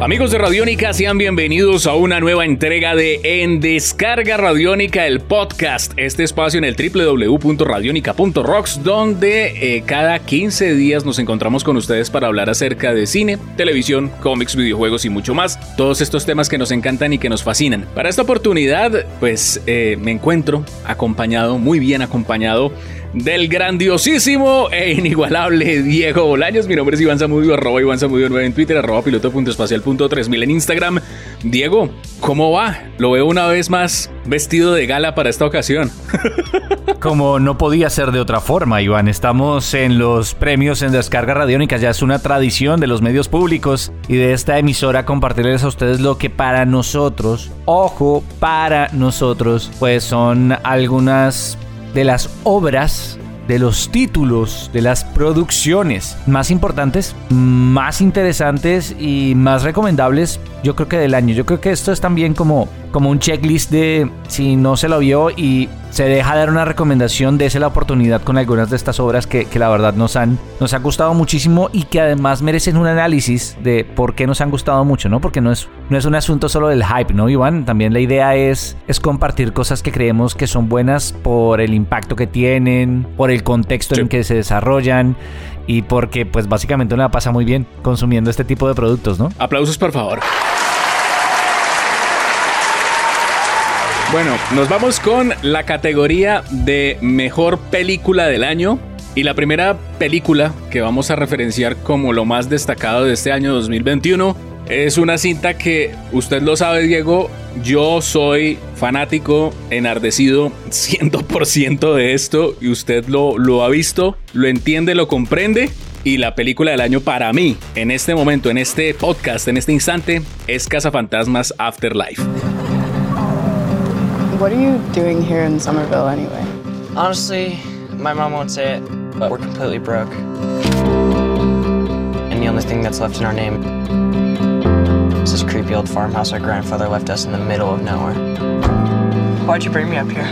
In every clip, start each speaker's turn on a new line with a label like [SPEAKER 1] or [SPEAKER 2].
[SPEAKER 1] Amigos de Radiónica, sean bienvenidos a una nueva entrega de En Descarga Radiónica, el podcast. Este espacio en el www.radionica.rocks, donde eh, cada 15 días nos encontramos con ustedes para hablar acerca de cine, televisión, cómics, videojuegos y mucho más. Todos estos temas que nos encantan y que nos fascinan. Para esta oportunidad, pues eh, me encuentro acompañado, muy bien acompañado del grandiosísimo e inigualable Diego Bolaños. Mi nombre es Iván Zamudio, arroba Iván Zamudio 9 en Twitter, arroba piloto.espacial.3000 en Instagram. Diego, ¿cómo va? Lo veo una vez más vestido de gala para esta ocasión.
[SPEAKER 2] Como no podía ser de otra forma, Iván. Estamos en los premios en descarga radiónica. Ya es una tradición de los medios públicos y de esta emisora compartirles a ustedes lo que para nosotros, ojo, para nosotros, pues son algunas de las obras, de los títulos, de las producciones más importantes, más interesantes y más recomendables, yo creo que del año. Yo creo que esto es también como, como un checklist de si no se lo vio y se deja dar una recomendación, dése la oportunidad con algunas de estas obras que, la verdad nos han, nos ha gustado muchísimo y que además merecen un análisis de por qué nos han gustado mucho, ¿no? Porque no es, no es un asunto solo del hype, ¿no, Iván? También la idea es, es compartir cosas que creemos que son buenas por el impacto que tienen, por el contexto en que se desarrollan y porque pues básicamente uno la pasa muy bien consumiendo este tipo de productos, ¿no?
[SPEAKER 1] Aplausos, por favor. Bueno, nos vamos con la categoría de mejor película del año. Y la primera película que vamos a referenciar como lo más destacado de este año 2021 es una cinta que usted lo sabe, Diego. Yo soy fanático, enardecido 100% de esto y usted lo, lo ha visto, lo entiende, lo comprende. Y la película del año para mí, en este momento, en este podcast, en este instante, es Cazafantasmas Afterlife.
[SPEAKER 3] What are you doing here in Somerville anyway?
[SPEAKER 4] Honestly, my mom won't say it, but we're completely broke. And the only thing that's left in our name is this creepy old farmhouse our grandfather left us in the middle of nowhere. Why'd you bring me up here?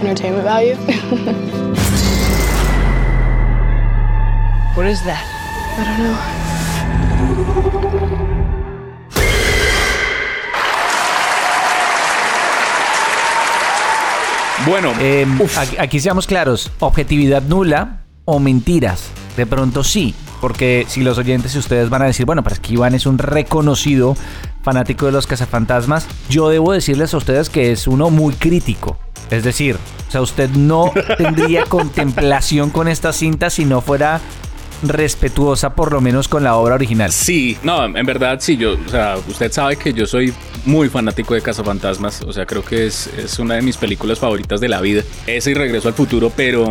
[SPEAKER 3] Entertainment value?
[SPEAKER 4] what is that?
[SPEAKER 3] I don't know.
[SPEAKER 2] Bueno, em, aquí, seamos claros, objetividad nula o mentiras. De pronto sí, porque si los oyentes y ustedes van a decir, bueno, pero es que Iván es un reconocido fanático de los cazafantasmas, yo debo decirles a ustedes que es uno muy crítico. Es decir, o sea, usted no tendría contemplación con esta cinta si no fuera respetuosa por lo menos con la obra original.
[SPEAKER 1] Sí, no, en verdad sí, yo, o sea, usted sabe que yo soy muy fanático de Cazafantasmas, o sea, creo que es, es una de mis películas favoritas de la vida. Ese y Regreso al Futuro, pero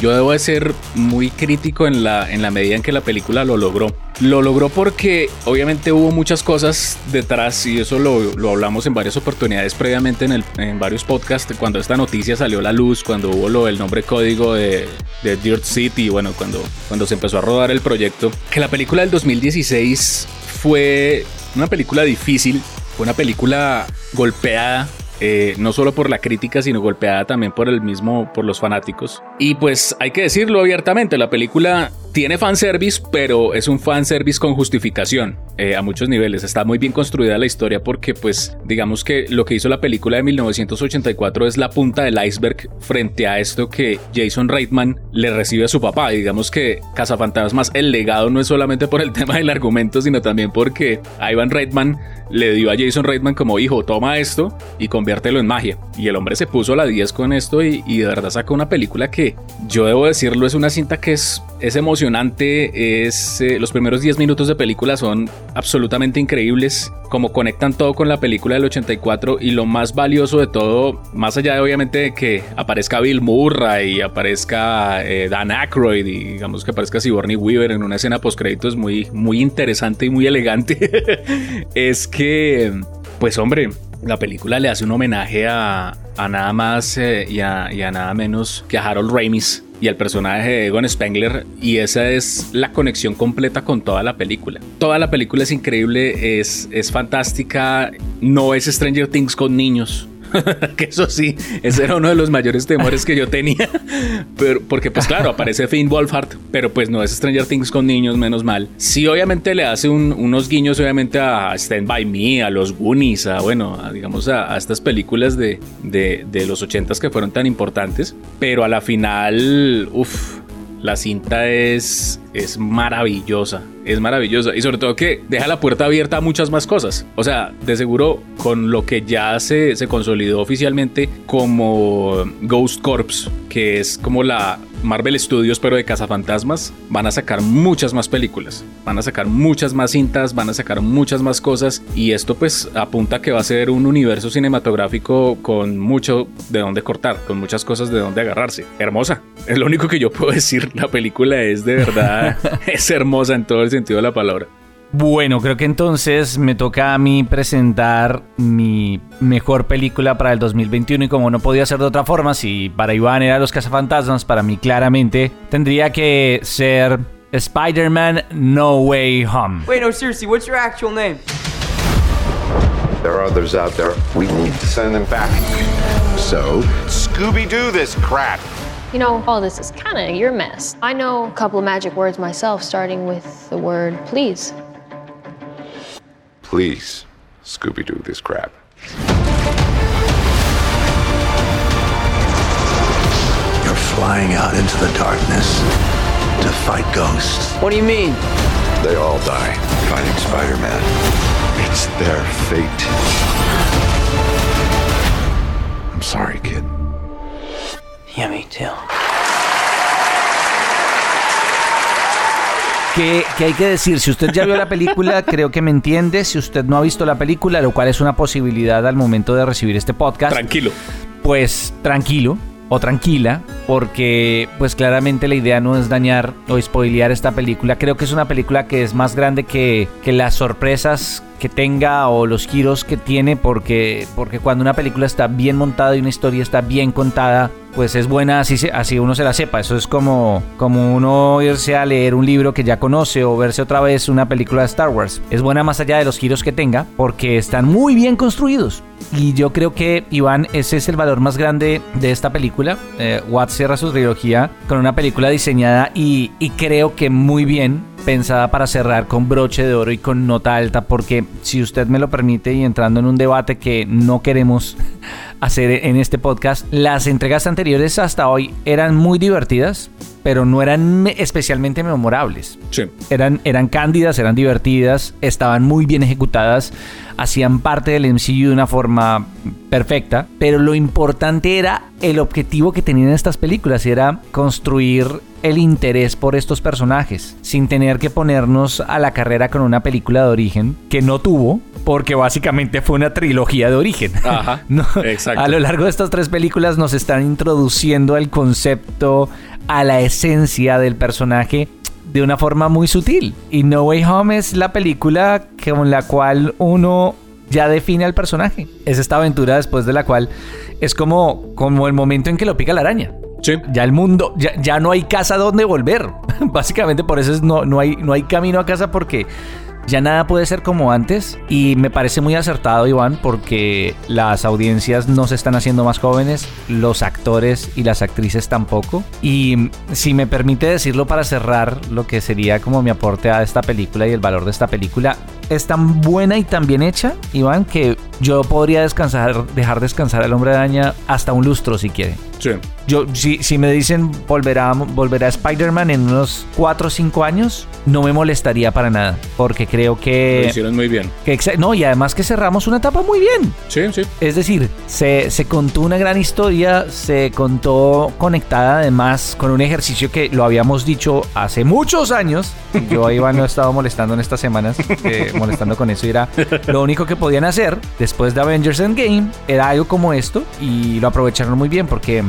[SPEAKER 1] yo debo de ser muy crítico en la, en la medida en que la película lo logró. Lo logró porque obviamente hubo muchas cosas detrás y eso lo, lo hablamos en varias oportunidades previamente en, el, en, varios podcasts. Cuando esta noticia salió a la luz, cuando hubo lo, el nombre código de, de Dirt City, bueno, cuando, cuando se empezó a rodar el proyecto, que la película del 2016 fue una película difícil, fue una película golpeada eh, no solo por la crítica, sino golpeada también por el mismo, por los fanáticos. Y pues hay que decirlo abiertamente, la película tiene fanservice, pero es un fanservice con justificación eh, a muchos niveles. Está muy bien construida la historia porque, pues, digamos que lo que hizo la película de 1984 es la punta del iceberg frente a esto que Jason Reitman le recibe a su papá. digamos que Cazafantasmas, el legado no es solamente por el tema del argumento, sino también porque Ivan Reitman le dio a Jason Reitman como hijo, toma esto y conviértelo en magia. Y el hombre se puso a la 10 con esto y, de verdad saca una película que, yo debo decirlo, es una cinta que es, es emocionante es eh, los primeros 10 minutos de película son absolutamente increíbles, como conectan todo con la película del 84 y lo más valioso de todo, más allá de obviamente que aparezca Bill Murray y aparezca eh, Dan Aykroyd y digamos que aparezca Sigourney Weaver en una escena post créditos muy, muy interesante y muy elegante, es que, pues hombre, la película le hace un homenaje a, a nada más eh, y, a, nada menos que a Harold Ramis y el personaje de Egon Spengler y esa es la conexión completa con toda la película. Toda la película es increíble, es, es fantástica, no es Stranger Things con niños. que eso sí, ese era uno de los mayores temores que yo tenía. Pero, porque, pues claro, aparece Finn Wolfhard, pero pues no es Stranger Things con niños, menos mal. Sí, obviamente le hace unos guiños, obviamente, a Stand By Me, a los Goonies, a, bueno, digamos, a, estas películas de, de, de los ochentas que fueron tan importantes. Pero a la final, uff, la cinta es, es maravillosa, es maravillosa. Y sobre todo que deja la puerta abierta a muchas más cosas. O sea, de seguro con lo que ya se, se consolidó oficialmente como Ghost Corps, que es como la Marvel Studios, pero de cazafantasmas, van a sacar muchas más películas, van a sacar muchas más cintas, van a sacar muchas más cosas y esto pues apunta a que va a ser un universo cinematográfico con mucho de dónde cortar, con muchas cosas de dónde agarrarse. Hermosa, es lo único que yo puedo decir, la película es de verdad, es hermosa en todo el sentido de la palabra.
[SPEAKER 2] Bueno, creo que entonces me toca a mí presentar mi mejor película para el 2021 y como no podía ser de otra forma, si para Iván era Los Cazafantasmas, para mí claramente tendría que ser Spider-Man No Way Home.
[SPEAKER 5] Wait, no, seriously, what's your actual name?
[SPEAKER 6] There are others out there. We need to send them back. So, Scooby-Doo this crap.
[SPEAKER 7] You know, all this is kind of your mess. I know a couple of magic words myself, starting with the word please.
[SPEAKER 6] Please, Scooby-Doo this crap.
[SPEAKER 8] You're flying out into the darkness to fight ghosts.
[SPEAKER 5] What do you mean?
[SPEAKER 6] They all die fighting Spider-Man. It's their fate. I'm sorry, kid.
[SPEAKER 5] Yeah, me too.
[SPEAKER 2] ¿Qué, qué hay que decir? Si usted ya vio la película, creo que me entiende. Si usted no ha visto la película, lo cual es una posibilidad al momento de recibir este podcast,
[SPEAKER 1] Tranquilo.
[SPEAKER 2] pues tranquilo o tranquila, porque pues claramente la idea no es dañar o spoilear esta película. Creo que es una película que es más grande que, que las sorpresas que tenga o los giros que tiene, porque, porque cuando una película está bien montada y una historia está bien contada, pues es buena así, así uno se la sepa. Eso es como, como uno irse a leer un libro que ya conoce o verse otra vez una película de Star Wars. Es buena más allá de los giros que tenga, porque están muy bien construidos. Y yo creo que, Iván, ese es el valor más grande de esta película. Eh, cierra su trilogía con una película diseñada y, creo que muy bien pensada para cerrar con broche de oro y con nota alta, porque si usted me lo permite y entrando en un debate que no queremos hacer en este podcast, las entregas anteriores hasta hoy eran muy divertidas, pero no eran me- especialmente memorables.
[SPEAKER 1] Sí.
[SPEAKER 2] Eran, eran cándidas, eran divertidas, estaban muy bien ejecutadas, hacían parte del MCU de una forma perfecta, pero lo importante era el objetivo que tenían estas películas, era construir el interés por estos personajes, sin tener que ponernos a la carrera con una película de origen que no tuvo, porque básicamente fue una trilogía de origen.
[SPEAKER 1] Ajá,
[SPEAKER 2] No,
[SPEAKER 1] exacto.
[SPEAKER 2] A lo largo de estas tres películas nos están introduciendo el concepto, a la esencia del personaje de una forma muy sutil. Y No Way Home es la película con la cual uno ya define al personaje. Es esta aventura después de la cual es como, como el momento en que lo pica la araña.
[SPEAKER 1] Sí.
[SPEAKER 2] Ya el mundo, ya, ya no hay casa donde volver. Básicamente por eso es no, no, hay, no hay camino a casa porque ya nada puede ser como antes. Y me parece muy acertado, Iván, porque las audiencias no se están haciendo más jóvenes, los actores y las actrices tampoco. Y si me permite decirlo para cerrar lo que sería como mi aporte a esta película y el valor de esta película, es tan buena y tan bien hecha, Iván, que yo podría descansar, dejar descansar al hombre araña hasta un lustro si quiere.
[SPEAKER 1] Sí.
[SPEAKER 2] Yo, si, si me dicen volverá, volverá Spider-Man en unos 4 o 5 años, no me molestaría para nada. Porque creo
[SPEAKER 1] Lo
[SPEAKER 2] que.
[SPEAKER 1] hicieron muy bien.
[SPEAKER 2] que no, y además que cerramos una etapa muy bien.
[SPEAKER 1] Sí, sí.
[SPEAKER 2] Es decir, se, se contó una gran historia, se contó conectada además con un ejercicio que lo habíamos dicho hace muchos años. Yo a Iván lo he estado molestando en estas semanas, eh, molestando con eso. Y era lo único que podían hacer después de Avengers Endgame, era algo como esto y lo aprovecharon muy bien porque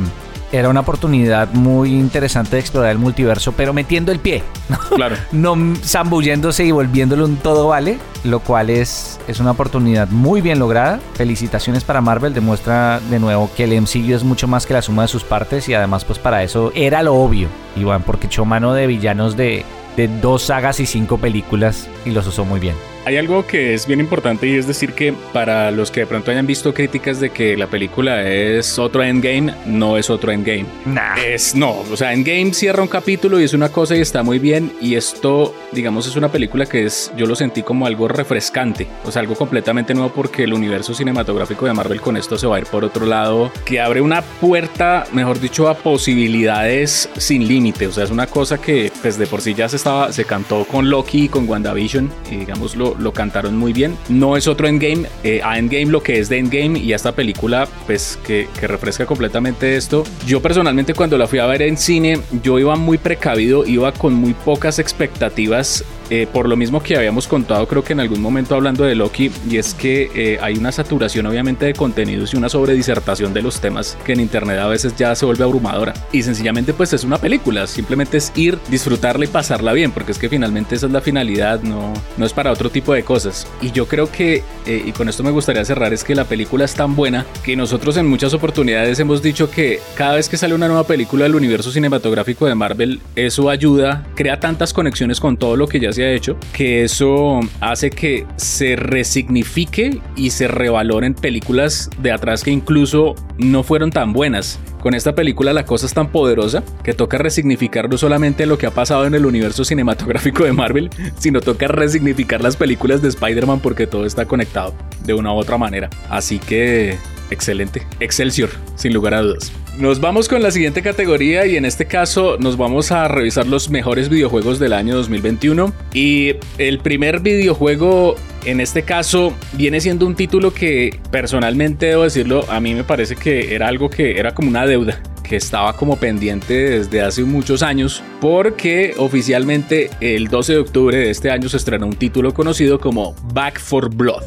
[SPEAKER 2] era una oportunidad muy interesante de explorar el multiverso, pero metiendo el pie. ¿no?
[SPEAKER 1] Claro.
[SPEAKER 2] no zambulléndose y volviéndolo un todo vale, lo cual es, es una oportunidad muy bien lograda. Felicitaciones para Marvel, demuestra de nuevo que el MCU es mucho más que la suma de sus partes y además pues para eso era lo obvio, Iván, porque echó mano de villanos de, de dos sagas y cinco películas y los usó muy bien.
[SPEAKER 1] Hay algo que es bien importante y es decir que para los que de pronto hayan visto críticas de que la película es otro Endgame, no es otro Endgame.
[SPEAKER 2] Nah.
[SPEAKER 1] Es no, o sea, Endgame cierra un capítulo y es una cosa y está muy bien y esto, digamos, es una película que es, yo lo sentí como algo refrescante, o sea, algo completamente nuevo porque el universo cinematográfico de Marvel con esto se va a ir por otro lado, que abre una puerta, mejor dicho, a posibilidades sin límite, o sea, es una cosa que pues de por sí ya se estaba, se cantó con Loki y con WandaVision y digamos lo, lo cantaron muy bien. No es otro Endgame, eh, a Endgame lo que es de Endgame y a esta película pues que, que refresca completamente esto. Yo personalmente cuando la fui a ver en cine, yo iba muy precavido, iba con muy pocas expectativas eh, por lo mismo que habíamos contado creo que en algún momento hablando de Loki y es que eh, hay una saturación obviamente de contenidos y una sobredisertación de los temas que en internet a veces ya se vuelve abrumadora. Y sencillamente pues es una película. Simplemente es ir disfrutarla y pasarla bien porque es que finalmente esa es la finalidad no, no es para otro tipo de cosas. Y yo creo que eh, y con esto me gustaría cerrar es que la película es tan buena que nosotros en muchas oportunidades hemos dicho que cada vez que sale una nueva película del universo cinematográfico de Marvel eso ayuda crea tantas conexiones con todo lo que ya se ha hecho, que eso hace que se resignifique y se revaloren películas de atrás que incluso no fueron tan buenas. Con esta película la cosa es tan poderosa que toca resignificar no solamente lo que ha pasado en el universo cinematográfico de Marvel, sino toca resignificar las películas de Spider-Man porque todo está conectado de una u otra manera. Así que excelente, Excelsior, sin lugar a dudas. Nos vamos con la siguiente categoría y en este caso nos vamos a revisar los mejores videojuegos del año 2021 y el primer videojuego en este caso viene siendo un título que personalmente debo decirlo, a mí me parece que era algo que era como una deuda que estaba como pendiente desde hace muchos años porque oficialmente el 12 de octubre de este año se estrenó un título conocido como Back for Blood.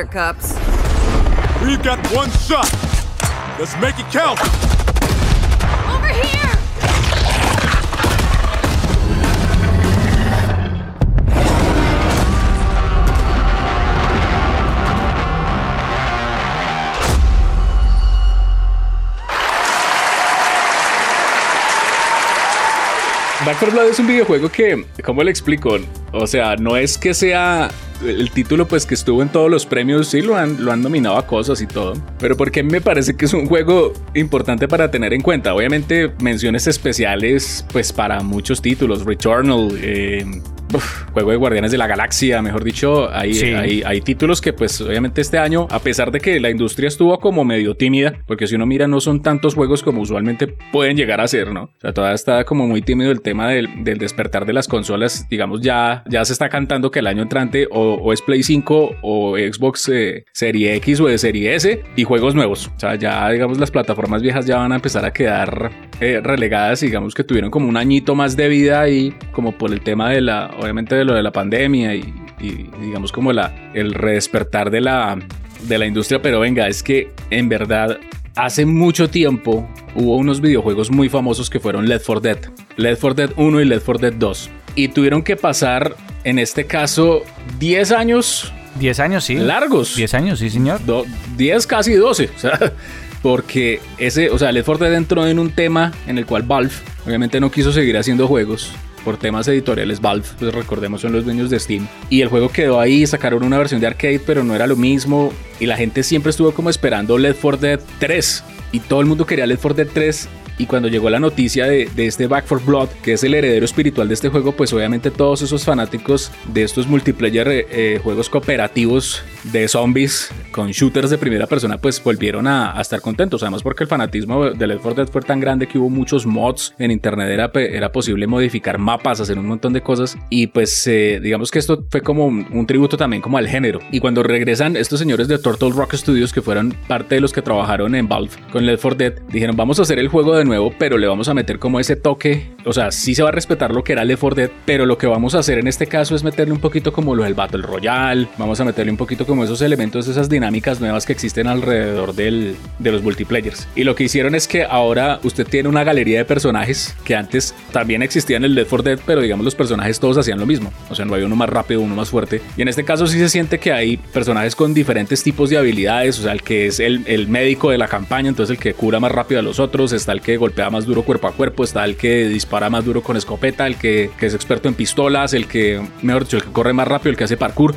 [SPEAKER 9] Buttercups.
[SPEAKER 10] We've got one shot. Let's make it count.
[SPEAKER 9] Over here!
[SPEAKER 1] Back 4 Blood es un videojuego que, ¿cómo le explico? O sea, no es que sea el título pues que estuvo en todos los premios, sí lo han, lo han nominado a cosas y todo, pero porque me parece que es un juego importante para tener en cuenta. Obviamente menciones especiales pues para muchos títulos, Returnal, eh, uf, juego de Guardianes de la Galaxia, mejor dicho, hay,
[SPEAKER 2] Sí.
[SPEAKER 1] hay, hay títulos que pues obviamente este año, a pesar de que la industria estuvo como medio tímida, porque si uno mira no son tantos juegos como usualmente pueden llegar a ser, ¿no? O sea, todavía está como muy tímido el tema del, del despertar de las consolas, digamos ya, ya se está cantando que el año entrante o, o es Play 5 o Xbox eh, Serie X o de Serie S y juegos nuevos. O sea, ya digamos las plataformas viejas ya van a empezar a quedar eh, relegadas, digamos que tuvieron como un añito más de vida y como por el tema de la, obviamente de lo de la pandemia y, y digamos como la, el redespertar de la, de la industria, pero venga, es que en verdad hace mucho tiempo hubo unos videojuegos muy famosos que fueron Left 4 Dead, Left 4 Dead 1 y Left 4 Dead 2 y tuvieron que pasar en este caso 10 años
[SPEAKER 2] 10 años, sí.
[SPEAKER 1] largos.
[SPEAKER 2] 10 años, sí, señor.
[SPEAKER 1] Do- 10, casi 12. O sea, porque ese, o sea, Left 4 Dead entró en un tema en el cual Valve obviamente no quiso seguir haciendo juegos por temas editoriales. Valve, pues recordemos, son los dueños de Steam. Y el juego quedó ahí, sacaron una versión de arcade, pero no era lo mismo. Y la gente siempre estuvo como esperando Left 4 Dead 3. Y todo el mundo quería Left 4 Dead 3. Y cuando llegó la noticia de, de este Back for Blood, que es el heredero espiritual de este juego, pues obviamente todos esos fanáticos de estos multiplayer eh, eh, juegos cooperativos de zombies con shooters de primera persona, pues volvieron a, a, estar contentos. Además, porque el fanatismo de Left 4 Dead fue tan grande que hubo muchos mods en internet, era, era posible modificar mapas, hacer un montón de cosas. Y pues, eh, digamos que esto fue como un, un, tributo también como al género. Y cuando regresan estos señores de Turtle Rock Studios, que fueron parte de los que trabajaron en Valve con Left 4 Dead, dijeron: Vamos a hacer el juego de nuevo, pero le vamos a meter como ese toque. O sea, sí se va a respetar lo que era Left 4 Dead, pero lo que vamos a hacer en este caso es meterle un poquito como lo del Battle Royale. Vamos a meterle un poquito como esos elementos, esas dinámicas nuevas que existen alrededor del, de los multiplayers. Y lo que hicieron es que ahora usted tiene una galería de personajes que antes también existían en el Left 4 Dead, pero digamos los personajes todos hacían lo mismo. O sea, no hay uno más rápido, uno más fuerte. Y en este caso sí se siente que hay personajes con diferentes tipos de habilidades. O sea, el que es el, el médico de la campaña, entonces el que cura más rápido a los otros, está el que golpea más duro cuerpo a cuerpo, está el que dispara más duro con escopeta, el que, que es experto en pistolas, el que, mejor dicho, el que corre más rápido, el que hace parkour.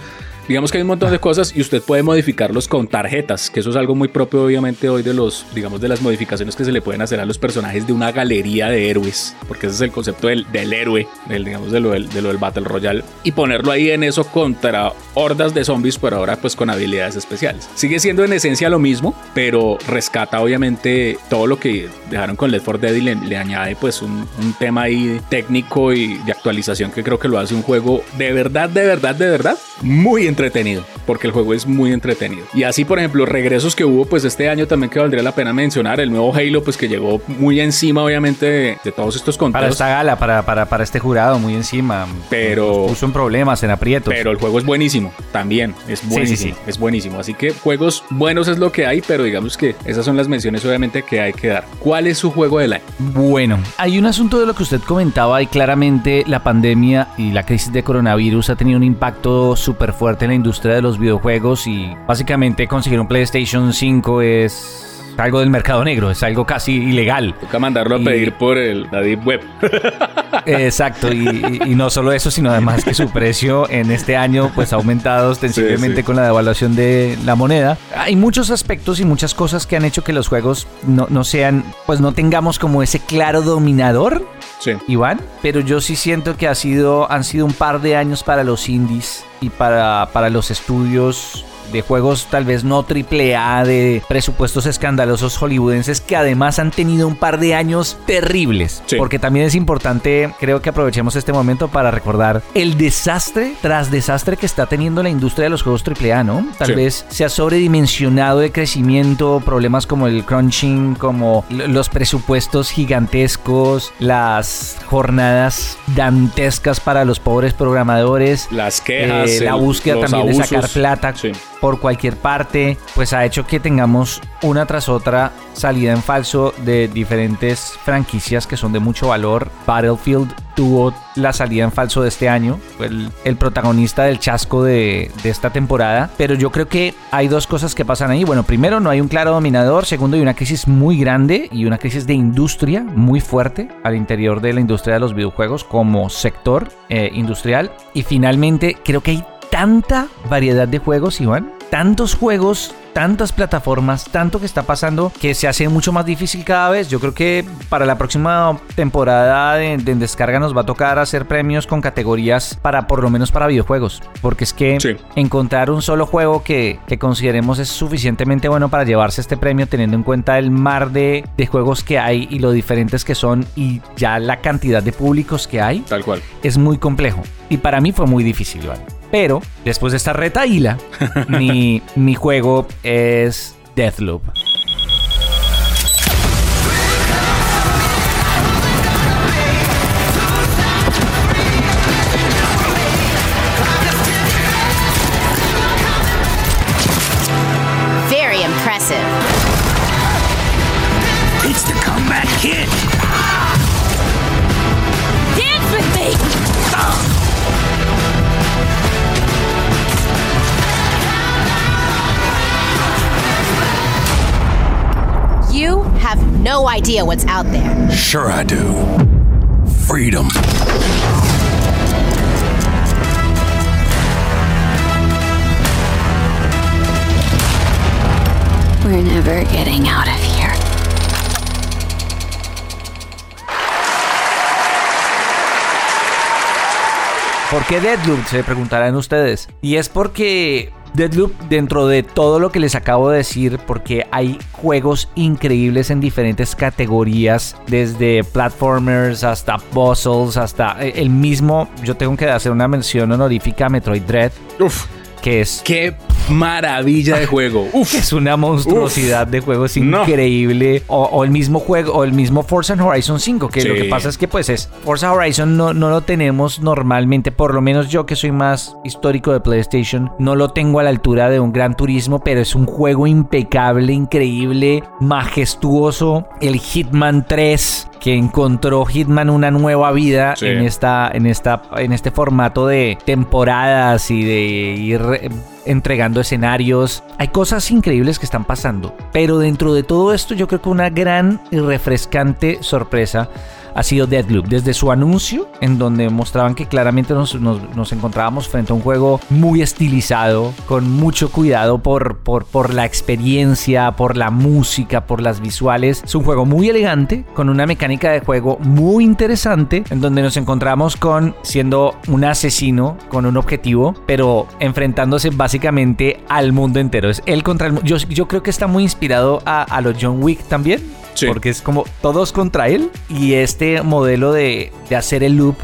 [SPEAKER 1] Digamos que hay un montón de cosas y usted puede modificarlos con tarjetas, que eso es algo muy propio obviamente hoy de los, digamos, de las modificaciones que se le pueden hacer a los personajes de una galería de héroes, porque ese es el concepto del, del héroe, del, digamos, de lo del, de lo del Battle Royale, y ponerlo ahí en eso contra hordas de zombies, pero ahora pues con habilidades especiales. Sigue siendo en esencia lo mismo, pero rescata obviamente todo lo que dejaron con Left 4 Dead y le, le añade pues un, un tema ahí técnico y de actualización que creo que lo hace un juego de verdad, de verdad, de verdad, muy entretenido, porque el juego es muy entretenido. Y así, por ejemplo, regresos que hubo pues este año también que valdría la pena mencionar, el nuevo Halo pues que llegó muy encima obviamente de, de todos estos conteos.
[SPEAKER 2] Para esta gala, para, para, para este jurado, muy encima.
[SPEAKER 1] Pero...
[SPEAKER 2] Nos puso en problemas, en aprietos.
[SPEAKER 1] Pero el juego es buenísimo, también, es buenísimo, sí, sí, sí. es buenísimo. Así que juegos buenos es lo que hay, pero digamos que esas son las menciones obviamente que hay que dar. ¿Cuál es su juego del año?
[SPEAKER 2] Bueno, hay un asunto de lo que usted comentaba y claramente la pandemia y la crisis de coronavirus ha tenido un impacto súper fuerte en la industria de los videojuegos y básicamente conseguir un PlayStation 5 es algo del mercado negro, es algo casi ilegal.
[SPEAKER 1] Toca mandarlo a pedir por el la Deep Web.
[SPEAKER 2] Exacto, y, y, no solo eso, sino además que su precio en este año pues ha aumentado ostensiblemente sí, sí. con la devaluación de la moneda. Hay muchos aspectos y muchas cosas que han hecho que los juegos no, no sean, pues no tengamos como ese claro dominador,
[SPEAKER 1] sí.
[SPEAKER 2] Iván, pero yo sí siento que ha sido, han sido un par de años para los indies y para, para los estudios de juegos tal vez no triple A, de presupuestos escandalosos hollywoodenses que además han tenido un par de años terribles.
[SPEAKER 1] Sí.
[SPEAKER 2] Porque también es importante, creo que aprovechemos este momento para recordar el desastre tras desastre que está teniendo la industria de los juegos triple A, ¿no? Tal
[SPEAKER 1] Sí.
[SPEAKER 2] vez se ha sobredimensionado de crecimiento, problemas como el crunching, como los presupuestos gigantescos, las jornadas dantescas para los pobres programadores,
[SPEAKER 1] las quejas,
[SPEAKER 2] eh, la
[SPEAKER 1] el,
[SPEAKER 2] búsqueda también
[SPEAKER 1] abusos.
[SPEAKER 2] de sacar plata
[SPEAKER 1] Sí.
[SPEAKER 2] Por cualquier parte, pues ha hecho que tengamos una tras otra salida en falso de diferentes franquicias que son de mucho valor. Battlefield tuvo la salida en falso de este año, el protagonista del chasco de, de, esta temporada, pero yo creo que hay dos cosas que pasan ahí. Bueno, primero no hay un claro dominador, segundo hay una crisis muy grande y una crisis de industria muy fuerte al interior de la industria de los videojuegos como sector eh, industrial y finalmente creo que hay tanta variedad de juegos, Iván, tantos juegos, tantas plataformas, tanto que está pasando que se hace mucho más difícil cada vez. Yo creo que para la próxima temporada de, de descarga nos va a tocar hacer premios con categorías para por lo menos para videojuegos, porque es que
[SPEAKER 1] Sí.
[SPEAKER 2] encontrar un solo juego que, que consideremos es suficientemente bueno para llevarse este premio teniendo en cuenta el mar de, de juegos que hay y lo diferentes que son y ya la cantidad de públicos que hay
[SPEAKER 1] Tal cual.
[SPEAKER 2] es muy complejo. Y para mí fue muy difícil, Iván. Pero después de esta retaíla, mi, mi juego es Deathloop.
[SPEAKER 11] Very impressive.
[SPEAKER 8] It's the comeback kid.
[SPEAKER 11] No idea what's out there.
[SPEAKER 8] Sure, I do. Freedom.
[SPEAKER 9] We're never getting out of here.
[SPEAKER 2] ¿Por qué Deathloop? Se preguntarán ustedes. Y es porque Deadloop, dentro de todo lo que les acabo de decir, porque hay juegos increíbles en diferentes categorías, desde platformers hasta puzzles, hasta eh, el mismo, yo tengo que hacer una mención honorífica a Metroid Dread.
[SPEAKER 1] Uf,
[SPEAKER 2] que es
[SPEAKER 1] qué maravilla de juego. Uf.
[SPEAKER 2] Es una monstruosidad de juego, es
[SPEAKER 1] No.
[SPEAKER 2] increíble. O, o el mismo juego, o el mismo Forza Horizon 5, que lo que pasa es que pues es Forza Horizon no, no lo tenemos normalmente, por lo menos yo que soy más histórico de PlayStation, no lo tengo a la altura de un Gran Turismo, pero es un juego impecable, increíble, majestuoso. El Hitman 3 que encontró Hitman una nueva vida
[SPEAKER 1] Sí.
[SPEAKER 2] en esta en esta en este formato de temporadas y de ir entregando escenarios. Hay cosas increíbles que están pasando, pero dentro de todo esto yo creo que una gran y refrescante sorpresa ha sido Deadloop. Desde su anuncio, en donde mostraban que claramente nos, nos- encontrábamos frente a un juego muy estilizado, con mucho cuidado por, por, por la experiencia, por la música, por las visuales. Es un juego muy elegante, con una mecánica de juego muy interesante, en donde nos encontramos con siendo un asesino con un objetivo, pero enfrentándose básicamente al mundo entero. Es él contra el mu- yo, yo creo que está muy inspirado a, a los John Wick también. Porque es como todos contra él. Y este modelo de, de hacer el loop,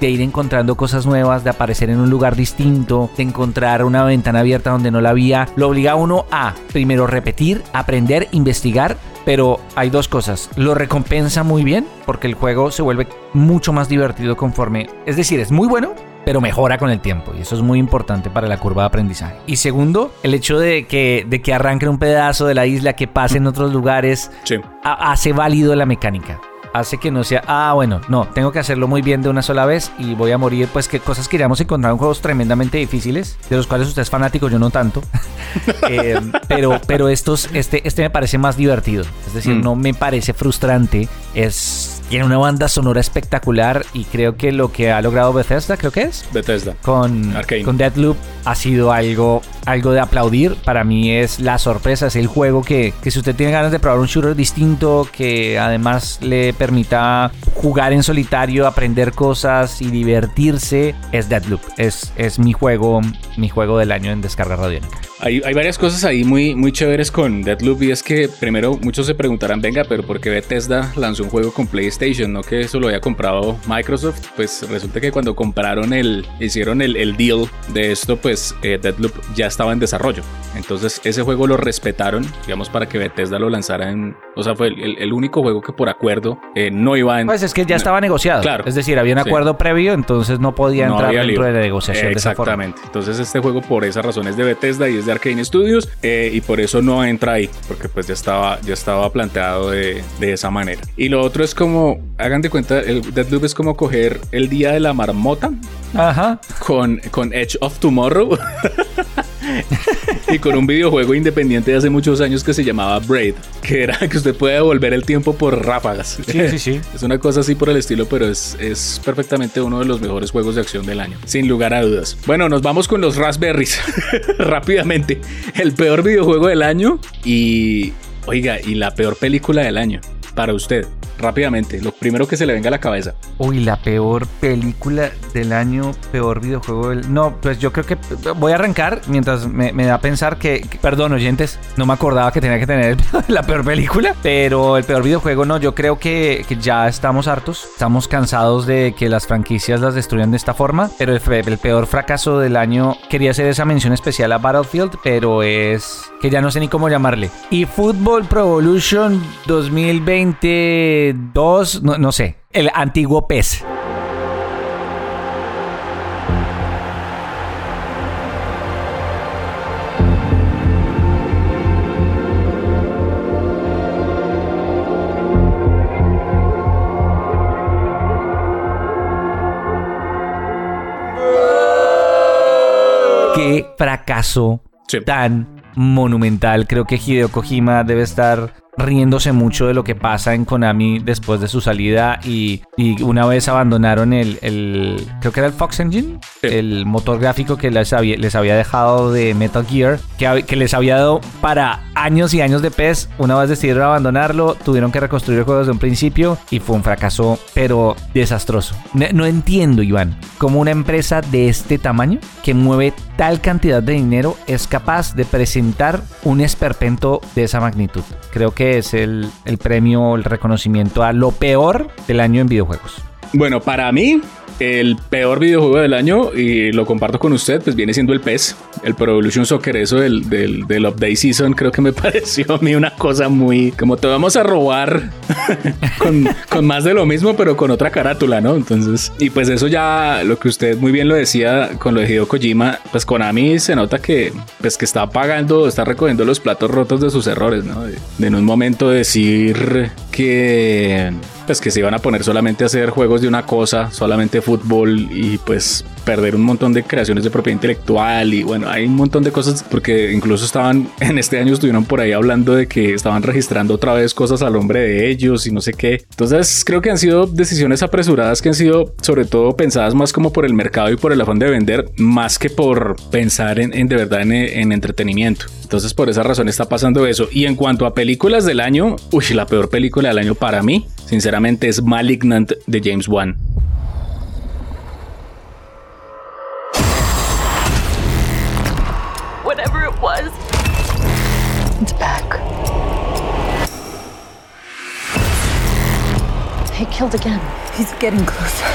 [SPEAKER 2] de ir encontrando cosas nuevas, de aparecer en un lugar distinto, de encontrar una ventana abierta donde no la había, lo obliga a uno a primero repetir, aprender, investigar. Pero hay dos cosas. Lo recompensa muy bien porque el juego se vuelve mucho más divertido conforme. Es decir, es muy bueno, pero mejora con el tiempo y eso es muy importante para la curva de aprendizaje. Y segundo, el hecho de que, de que arranque un pedazo de la isla, que pase en otros lugares,
[SPEAKER 1] Sí.
[SPEAKER 2] ha- hace válido la mecánica. Hace que no sea, ah, bueno, no, tengo que hacerlo muy bien de una sola vez y voy a morir. Pues que cosas que iríamos a encontrar en juegos tremendamente difíciles, de los cuales usted es fanático, yo no tanto. Eh, pero pero estos, este, este me parece más divertido. Es decir,
[SPEAKER 1] Mm.
[SPEAKER 2] no me parece frustrante. Es. Tiene una banda sonora espectacular y creo que lo que ha logrado Bethesda, creo que es,
[SPEAKER 1] Bethesda.
[SPEAKER 2] con,
[SPEAKER 1] Arcane.
[SPEAKER 2] con Deathloop ha sido algo, algo de aplaudir. Para mí es la sorpresa, es el juego que, que si usted tiene ganas de probar un shooter distinto, que además le permita jugar en solitario, aprender cosas y divertirse, es Deathloop. Es, es mi juego, mi juego del año en descarga radiónica.
[SPEAKER 1] Hay, hay varias cosas ahí muy, muy chéveres con Deadloop y es que primero muchos se preguntarán, venga, pero ¿por qué Bethesda lanzó un juego con PlayStation? ¿No que eso lo había comprado Microsoft? Pues resulta que cuando compraron el, hicieron el, el deal de esto, pues eh, Deadloop ya estaba en desarrollo. Entonces ese juego lo respetaron, digamos, para que Bethesda lo lanzara en... O sea, fue el, el- único juego que por acuerdo eh, no iba en...
[SPEAKER 2] Pues es que ya estaba negociado.
[SPEAKER 1] Claro.
[SPEAKER 2] Es decir, había un
[SPEAKER 1] Sí.
[SPEAKER 2] acuerdo previo, entonces no podía
[SPEAKER 1] No
[SPEAKER 2] entrar
[SPEAKER 1] había
[SPEAKER 2] dentro
[SPEAKER 1] lío.
[SPEAKER 2] de la negociación de esa forma.
[SPEAKER 1] Exactamente. Entonces este juego por esa razón es de Bethesda y es de Arcane Studios eh, y por eso no entra ahí, porque pues ya estaba, ya estaba planteado de, de esa manera. Y lo otro es como, hagan de cuenta, el Deadloop es como coger el día de la marmota
[SPEAKER 2] Ajá.
[SPEAKER 1] con, con Edge of Tomorrow. y con un videojuego independiente de hace muchos años que se llamaba Braid, que era que usted puede devolver el tiempo por ráfagas.
[SPEAKER 2] Sí, sí, sí.
[SPEAKER 1] Es una cosa así por el estilo, pero es, es perfectamente uno de los mejores juegos de acción del año, sin lugar a dudas. Bueno, nos vamos con los Raspberries rápidamente. El peor videojuego del año y, oiga, y la peor película del año para usted. Rápidamente, lo primero que se le venga a la cabeza.
[SPEAKER 2] Uy, la peor película del año, peor videojuego del... No, pues yo creo que voy a arrancar mientras me, me da a pensar que, Perdón, oyentes, no me acordaba que tenía que tener la peor película, pero el peor videojuego no, yo creo que, ya estamos hartos, estamos cansados de que las franquicias las destruyan de esta forma, pero el, el peor fracaso del año, quería hacer esa mención especial a Battlefield, pero es que ya no sé ni cómo llamarle. Y Football Pro Evolution 2022, no, no sé, el antiguo. Qué fracaso
[SPEAKER 1] Sí.
[SPEAKER 2] tan monumental. Creo que Hideo Kojima debe estar riéndose mucho de lo que pasa en Konami después de su salida y, y una vez abandonaron el, el, creo que era el Fox Engine, el motor gráfico que les había, les había dejado de Metal Gear, que, que les había dado para años y años de PES. Una vez decidieron abandonarlo, tuvieron que reconstruir el juego desde un principio y fue un fracaso, pero desastroso. No, no entiendo, Iván, cómo una empresa de este tamaño, que mueve tal cantidad de dinero, es capaz de presentar un esperpento de esa magnitud. Creo que es el, el premio, el reconocimiento a lo peor del año en videojuegos.
[SPEAKER 1] Bueno, para mí, el peor videojuego del año, y lo comparto con usted, pues viene siendo el PES, el Pro Evolution Soccer, eso del, del, del Update Season, creo que me pareció a mí una cosa muy, como te vamos a robar con, con, más de lo mismo, pero con otra carátula, ¿no? Entonces, y pues eso ya, lo que usted muy bien lo decía con lo de Hideo Kojima, pues Konami se nota que, pues que está pagando, está recogiendo los platos rotos de sus errores, ¿no? En un momento decir que pues que se iban a poner solamente a hacer juegos de una cosa, solamente fútbol y pues perder un montón de creaciones de propiedad intelectual y bueno, hay un montón de cosas porque incluso estaban en este año estuvieron por ahí hablando de que estaban registrando otra vez cosas al nombre de ellos y no sé qué. Entonces creo que han sido decisiones apresuradas que han sido sobre todo pensadas más como por el mercado y por el afán de vender más que por pensar en, en de verdad en, en entretenimiento. Entonces por esa razón está pasando eso. Y en cuanto a películas del año, uy, la peor película del año para mí, sinceramente es Malignant de James Wan.
[SPEAKER 12] It was,
[SPEAKER 3] It's back.
[SPEAKER 7] He killed again.
[SPEAKER 3] He's getting closer.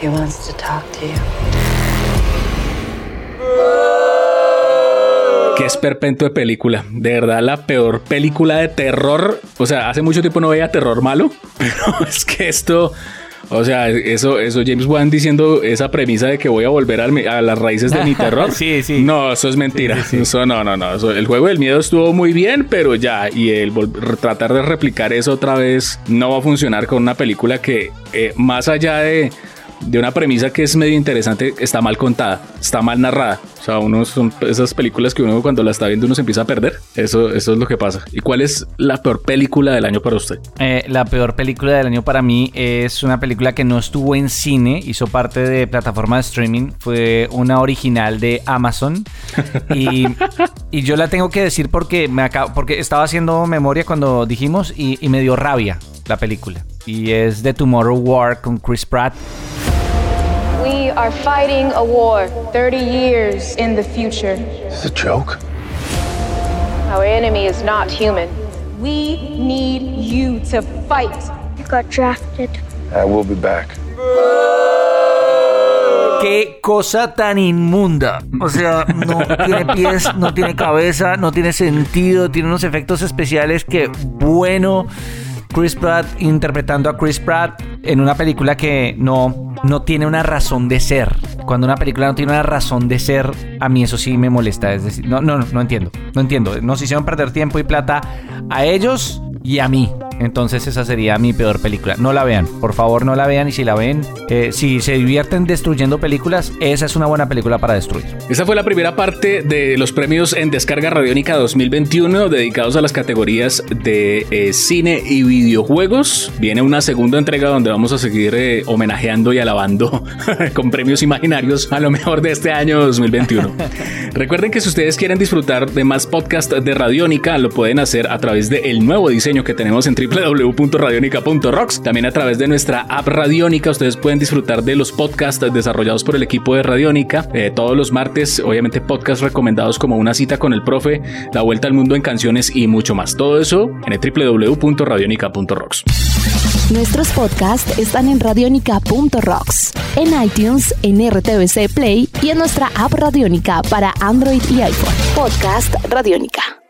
[SPEAKER 3] He wants to talk to you.
[SPEAKER 1] Qué esperpento de película. De verdad, la peor película de terror. O sea, hace mucho tiempo no veía terror malo, pero es que esto. O sea, eso, eso James Wan diciendo esa premisa de que voy a volver al, a las raíces de mi terror.
[SPEAKER 2] sí, sí.
[SPEAKER 1] No, eso es mentira. Sí, sí, sí. Eso no, no, no. Eso, el juego del miedo estuvo muy bien, pero ya. Y el tratar de replicar eso otra vez no va a funcionar con una película que, eh, más allá de de una premisa que es medio interesante, está mal contada, está mal narrada. O sea, uno son esas películas que uno cuando la está viendo uno se empieza a perder. Eso, eso es lo que pasa. ¿Y cuál es la peor película del año para usted?
[SPEAKER 2] Eh, la peor película del año para mí es una película que no estuvo en cine, hizo parte de plataforma de streaming, fue una original de Amazon. y, yo la tengo que decir porque, me acabo, porque estaba haciendo memoria cuando dijimos y, y me dio rabia la película. Y es The Tomorrow War con Chris Pratt.
[SPEAKER 13] Are fighting a war 30 years in the future.
[SPEAKER 8] Is it a joke?
[SPEAKER 13] Our enemy is not human. We need you to fight.
[SPEAKER 14] You got drafted.
[SPEAKER 8] I will be back.
[SPEAKER 2] Qué cosa tan inmunda. O sea, no tiene pies, no tiene cabeza, no tiene sentido, tiene unos efectos especiales que, bueno, Chris Pratt interpretando a Chris Pratt en una película que no, no tiene una razón de ser. Cuando una película no tiene una razón de ser, a mí eso sí me molesta. Es decir, no, no, no, no entiendo. No entiendo. Nos hicieron perder tiempo y plata a ellos y a mí. Entonces esa sería mi peor película. No la vean, por favor no la vean y si la ven, eh, si se divierten destruyendo películas, esa es una buena película para destruir.
[SPEAKER 1] Esa fue la primera parte de los premios en Descarga Radiónica 2021 dedicados a las categorías de eh, cine y videojuegos. Viene una segunda entrega donde vamos a seguir eh, homenajeando y alabando con premios imaginarios a lo mejor de este año 2021. Recuerden que si ustedes quieren disfrutar de más podcasts de Radiónica, lo pueden hacer a través del nuevo diseño que tenemos en www.radionica.rocks. También a través de nuestra app Radiónica ustedes pueden disfrutar de los podcasts desarrollados por el equipo de Radiónica. Eh, todos los martes, obviamente podcasts recomendados como Una cita con el profe, La vuelta al mundo en canciones y mucho más. Todo eso en www.radionica.rocks.
[SPEAKER 15] Nuestros podcasts están en radionica.rocks, en iTunes, en RTVC Play y en nuestra app Radiónica para Android y iPhone. Podcast Radiónica.